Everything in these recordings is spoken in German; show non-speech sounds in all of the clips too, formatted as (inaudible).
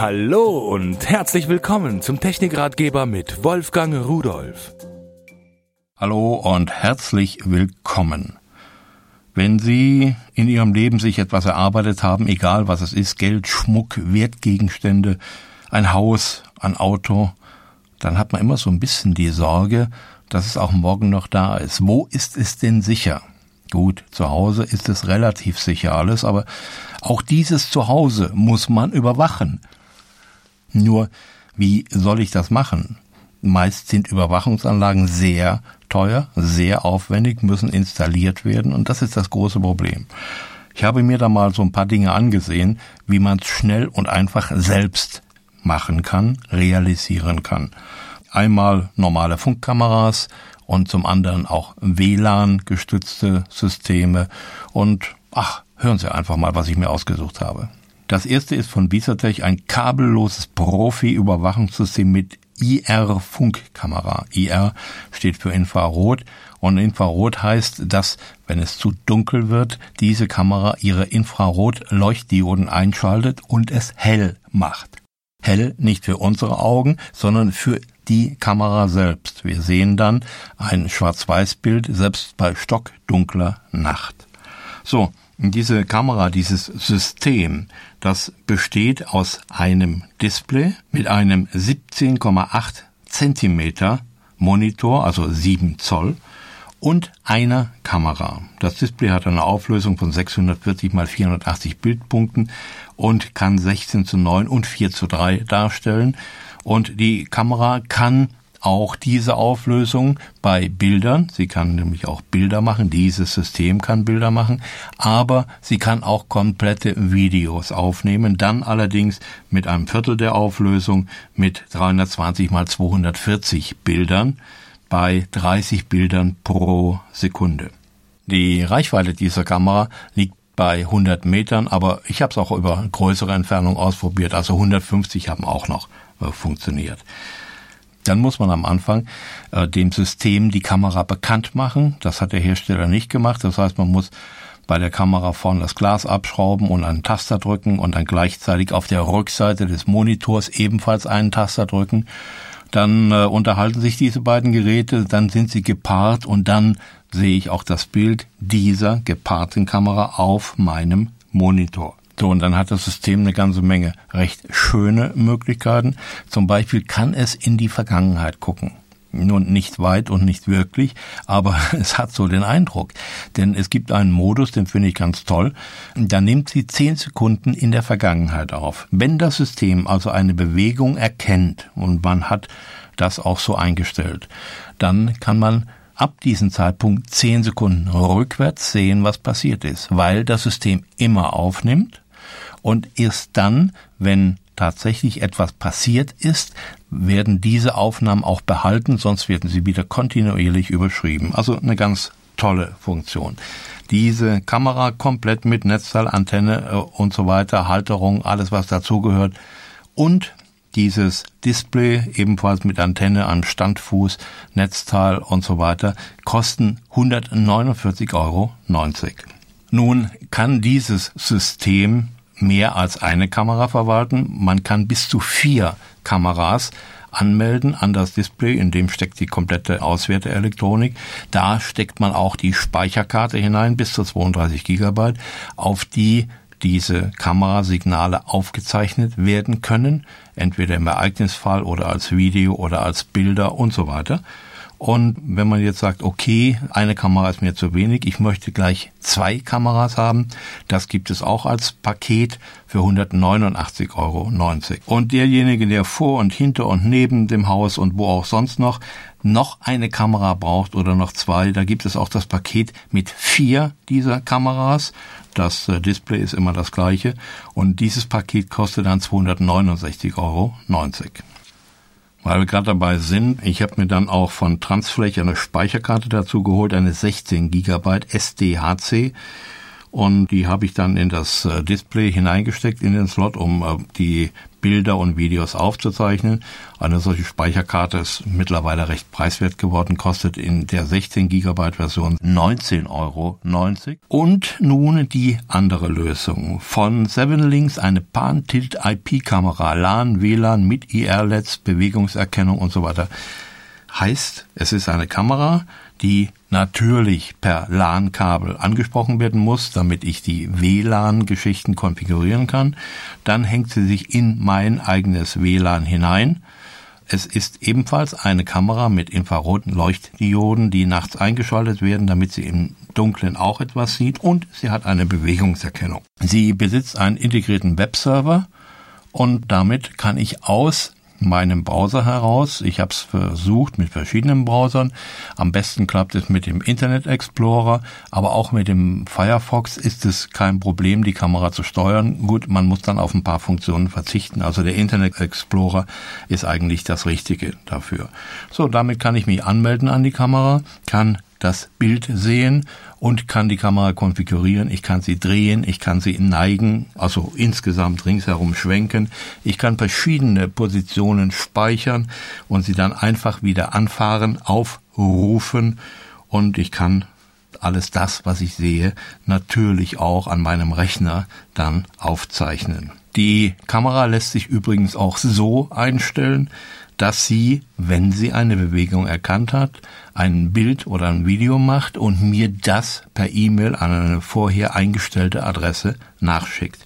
Hallo und herzlich willkommen zum Technikratgeber mit Wolfgang Rudolf. Hallo und herzlich willkommen. Wenn Sie in Ihrem Leben sich etwas erarbeitet haben, egal was es ist, Geld, Schmuck, Wertgegenstände, ein Haus, ein Auto, dann hat man immer so ein bisschen die Sorge, dass es auch morgen noch da ist. Wo ist es denn sicher? Gut, zu Hause ist es relativ sicher alles, aber auch dieses Zuhause muss man überwachen. Nur, wie soll ich das machen? Meist sind Überwachungsanlagen sehr teuer, sehr aufwendig, müssen installiert werden und das ist das große Problem. Ich habe mir da mal so ein paar Dinge angesehen, wie man es schnell und einfach selbst machen kann, realisieren kann. Einmal normale Funkkameras und zum anderen auch WLAN gestützte Systeme und ach, hören Sie einfach mal, was ich mir ausgesucht habe. Das erste ist von Visatech ein kabelloses Profi-Überwachungssystem mit IR-Funkkamera. IR steht für Infrarot und Infrarot heißt, dass, wenn es zu dunkel wird, diese Kamera ihre Infrarot-Leuchtdioden einschaltet und es hell macht. Hell nicht für unsere Augen, sondern für die Kamera selbst. Wir sehen dann ein Schwarz-Weiß-Bild selbst bei stockdunkler Nacht. So, diese Kamera, dieses System, das besteht aus einem Display mit einem 17,8 Zentimeter Monitor, also 7 Zoll, und einer Kamera. Das Display hat eine Auflösung von 640 mal 480 Bildpunkten und kann 16 zu 9 und 4 zu 3 darstellen. Und die Kamera kann auch diese Auflösung bei Bildern. Sie kann nämlich auch Bilder machen. Dieses System kann Bilder machen. Aber sie kann auch komplette Videos aufnehmen. Dann allerdings mit einem Viertel der Auflösung mit 320 mal 240 Bildern bei 30 Bildern pro Sekunde. Die Reichweite dieser Kamera liegt bei 100 Metern, aber ich habe es auch über größere Entfernung ausprobiert. Also 150 haben auch noch äh, funktioniert. Dann muss man am Anfang äh, dem System die Kamera bekannt machen. Das hat der Hersteller nicht gemacht. Das heißt, man muss bei der Kamera vorne das Glas abschrauben und einen Taster drücken und dann gleichzeitig auf der Rückseite des Monitors ebenfalls einen Taster drücken. Dann äh, unterhalten sich diese beiden Geräte, dann sind sie gepaart und dann sehe ich auch das Bild dieser gepaarten Kamera auf meinem Monitor. So, und dann hat das System eine ganze Menge recht schöne Möglichkeiten. Zum Beispiel kann es in die Vergangenheit gucken. Nun nicht weit und nicht wirklich, aber (laughs) es hat so den Eindruck. Denn es gibt einen Modus, den finde ich ganz toll. Da nimmt sie zehn Sekunden in der Vergangenheit auf. Wenn das System also eine Bewegung erkennt und man hat das auch so eingestellt, dann kann man ab diesem Zeitpunkt zehn Sekunden rückwärts sehen, was passiert ist, weil das System immer aufnimmt und erst dann, wenn tatsächlich etwas passiert ist, werden diese Aufnahmen auch behalten, sonst werden sie wieder kontinuierlich überschrieben. Also eine ganz tolle Funktion. Diese Kamera komplett mit Netzteil, Antenne äh, und so weiter, Halterung, alles was dazugehört und dieses Display ebenfalls mit Antenne am Standfuß, Netzteil und so weiter kosten 149,90 Euro. Nun kann dieses System mehr als eine Kamera verwalten. Man kann bis zu vier Kameras anmelden an das Display, in dem steckt die komplette Auswerteelektronik. Da steckt man auch die Speicherkarte hinein, bis zu 32 Gigabyte, auf die diese Kamerasignale aufgezeichnet werden können, entweder im Ereignisfall oder als Video oder als Bilder und so weiter. Und wenn man jetzt sagt, okay, eine Kamera ist mir zu wenig, ich möchte gleich zwei Kameras haben, das gibt es auch als Paket für 189,90 Euro. Und derjenige, der vor und hinter und neben dem Haus und wo auch sonst noch noch eine Kamera braucht oder noch zwei, da gibt es auch das Paket mit vier dieser Kameras. Das äh, Display ist immer das gleiche und dieses Paket kostet dann 269,90 Euro. Weil wir gerade dabei sind, ich habe mir dann auch von Transfläche eine Speicherkarte dazu geholt, eine 16 GB SDHC. Und die habe ich dann in das äh, Display hineingesteckt in den Slot, um äh, die Bilder und Videos aufzuzeichnen. Eine solche Speicherkarte ist mittlerweile recht preiswert geworden, kostet in der 16 Gigabyte Version 19,90 Euro. Und nun die andere Lösung. Von Seven Links eine Pan-Tilt IP-Kamera, LAN, WLAN mit IR-LEDs, Bewegungserkennung und so weiter. Heißt, es ist eine Kamera, die natürlich per LAN-Kabel angesprochen werden muss, damit ich die WLAN-Geschichten konfigurieren kann. Dann hängt sie sich in mein eigenes WLAN hinein. Es ist ebenfalls eine Kamera mit infraroten Leuchtdioden, die nachts eingeschaltet werden, damit sie im Dunkeln auch etwas sieht und sie hat eine Bewegungserkennung. Sie besitzt einen integrierten Webserver und damit kann ich aus meinem Browser heraus. Ich habe es versucht mit verschiedenen Browsern. Am besten klappt es mit dem Internet Explorer, aber auch mit dem Firefox ist es kein Problem, die Kamera zu steuern. Gut, man muss dann auf ein paar Funktionen verzichten. Also der Internet Explorer ist eigentlich das Richtige dafür. So, damit kann ich mich anmelden an die Kamera, kann das Bild sehen und kann die Kamera konfigurieren. Ich kann sie drehen, ich kann sie neigen, also insgesamt ringsherum schwenken. Ich kann verschiedene Positionen speichern und sie dann einfach wieder anfahren, aufrufen und ich kann alles das, was ich sehe, natürlich auch an meinem Rechner dann aufzeichnen. Die Kamera lässt sich übrigens auch so einstellen, dass sie, wenn sie eine Bewegung erkannt hat, ein Bild oder ein Video macht und mir das per E-Mail an eine vorher eingestellte Adresse nachschickt.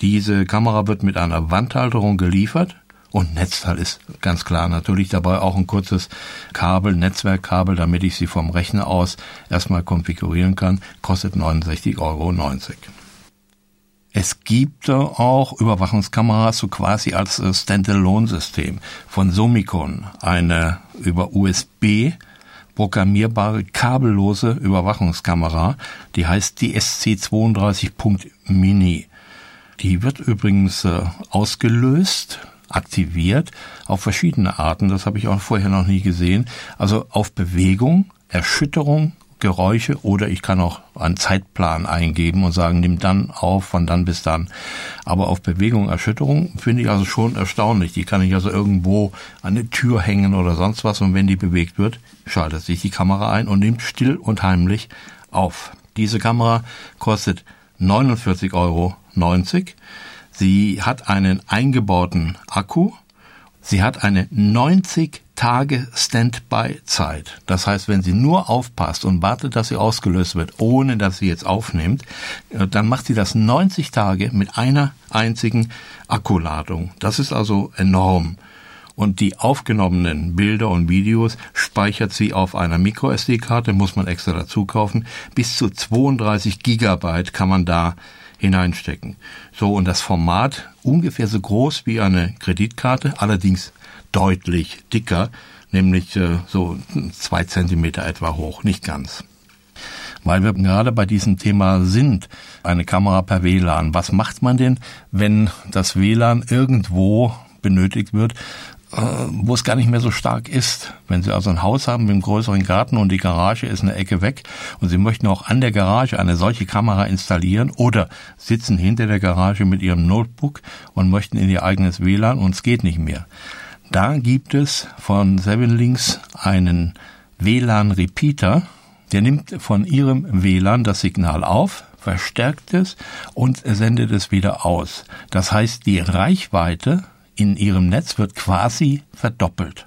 Diese Kamera wird mit einer Wandhalterung geliefert und Netzteil ist ganz klar natürlich dabei auch ein kurzes Kabel, Netzwerkkabel, damit ich sie vom Rechner aus erstmal konfigurieren kann, kostet 69,90 Euro. Es gibt auch Überwachungskameras so quasi als äh, Standalone-System von Somicon, eine über USB programmierbare kabellose Überwachungskamera, die heißt die SC32.mini. Die wird übrigens äh, ausgelöst, aktiviert auf verschiedene Arten, das habe ich auch vorher noch nie gesehen, also auf Bewegung, Erschütterung Geräusche oder ich kann auch einen Zeitplan eingeben und sagen, nimm dann auf von dann bis dann. Aber auf Bewegung, Erschütterung finde ich also schon erstaunlich. Die kann ich also irgendwo an eine Tür hängen oder sonst was und wenn die bewegt wird, schaltet sich die Kamera ein und nimmt still und heimlich auf. Diese Kamera kostet 49,90 Euro. Sie hat einen eingebauten Akku. Sie hat eine 90 Tage Standby-Zeit. Das heißt, wenn sie nur aufpasst und wartet, dass sie ausgelöst wird, ohne dass sie jetzt aufnimmt, äh, dann macht sie das 90 Tage mit einer einzigen Akkuladung. Das ist also enorm. Und die aufgenommenen Bilder und Videos speichert sie auf einer MicroSD-Karte, muss man extra dazu kaufen. Bis zu 32 Gigabyte kann man da hineinstecken. So, und das Format ungefähr so groß wie eine Kreditkarte, allerdings deutlich dicker, nämlich äh, so zwei Zentimeter etwa hoch, nicht ganz. Weil wir gerade bei diesem Thema sind, eine Kamera per WLAN. Was macht man denn, wenn das WLAN irgendwo benötigt wird, wo es gar nicht mehr so stark ist. Wenn Sie also ein Haus haben mit einem größeren Garten und die Garage ist eine Ecke weg und Sie möchten auch an der Garage eine solche Kamera installieren oder sitzen hinter der Garage mit Ihrem Notebook und möchten in Ihr eigenes WLAN und es geht nicht mehr da gibt es von Seven Links einen WLAN-Repeater, der nimmt von Ihrem WLAN das Signal auf, verstärkt es und sendet es wieder aus. Das heißt, die Reichweite in Ihrem Netz wird quasi verdoppelt.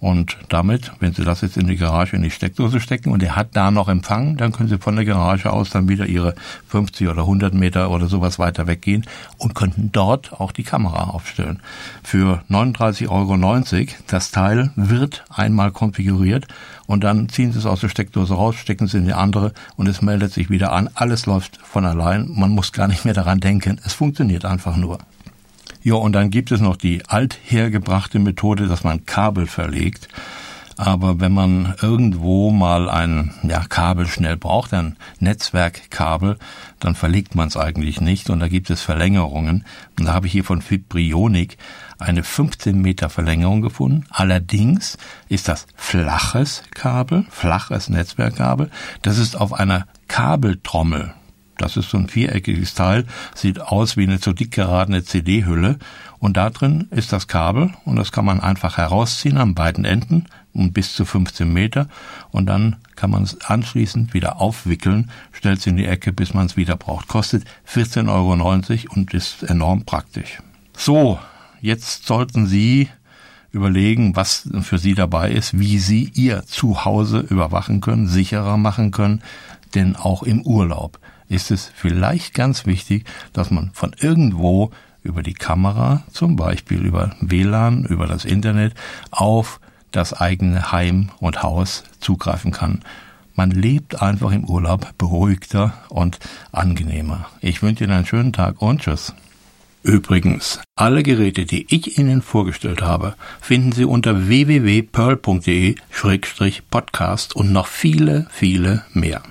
Und damit, wenn Sie das jetzt in die Garage in die Steckdose stecken und er hat da noch Empfang, dann können Sie von der Garage aus dann wieder Ihre 50 oder 100 Meter oder sowas weiter weggehen und könnten dort auch die Kamera aufstellen. Für 39,90 Euro. Das Teil wird einmal konfiguriert und dann ziehen Sie es aus der Steckdose raus, stecken Sie in die andere und es meldet sich wieder an. Alles läuft von allein. Man muss gar nicht mehr daran denken. Es funktioniert einfach nur. Ja, und dann gibt es noch die althergebrachte Methode, dass man Kabel verlegt. Aber wenn man irgendwo mal ein ja, Kabel schnell braucht, ein Netzwerkkabel, dann verlegt man es eigentlich nicht und da gibt es Verlängerungen. Und da habe ich hier von Fibrionic eine 15 Meter Verlängerung gefunden. Allerdings ist das flaches Kabel, flaches Netzwerkkabel. Das ist auf einer Kabeltrommel Das ist so ein viereckiges Teil, sieht aus wie eine zu dick geradene CD-Hülle. Und da drin ist das Kabel und das kann man einfach herausziehen an beiden Enden um bis zu 15 Meter und dann kann man es anschließend wieder aufwickeln, stellt es in die Ecke, bis man es wieder braucht. Kostet 14,90 Euro und ist enorm praktisch. So, jetzt sollten Sie überlegen, was für Sie dabei ist, wie Sie Ihr Zuhause überwachen können, sicherer machen können, denn auch im Urlaub ist es vielleicht ganz wichtig, dass man von irgendwo über die Kamera, zum Beispiel über WLAN, über das Internet, auf das eigene Heim und Haus zugreifen kann. Man lebt einfach im Urlaub beruhigter und angenehmer. Ich wünsche Ihnen einen schönen Tag und tschüss. Übrigens, alle Geräte, die ich Ihnen vorgestellt habe, finden Sie unter www.pearl.de-podcast und noch viele, viele mehr.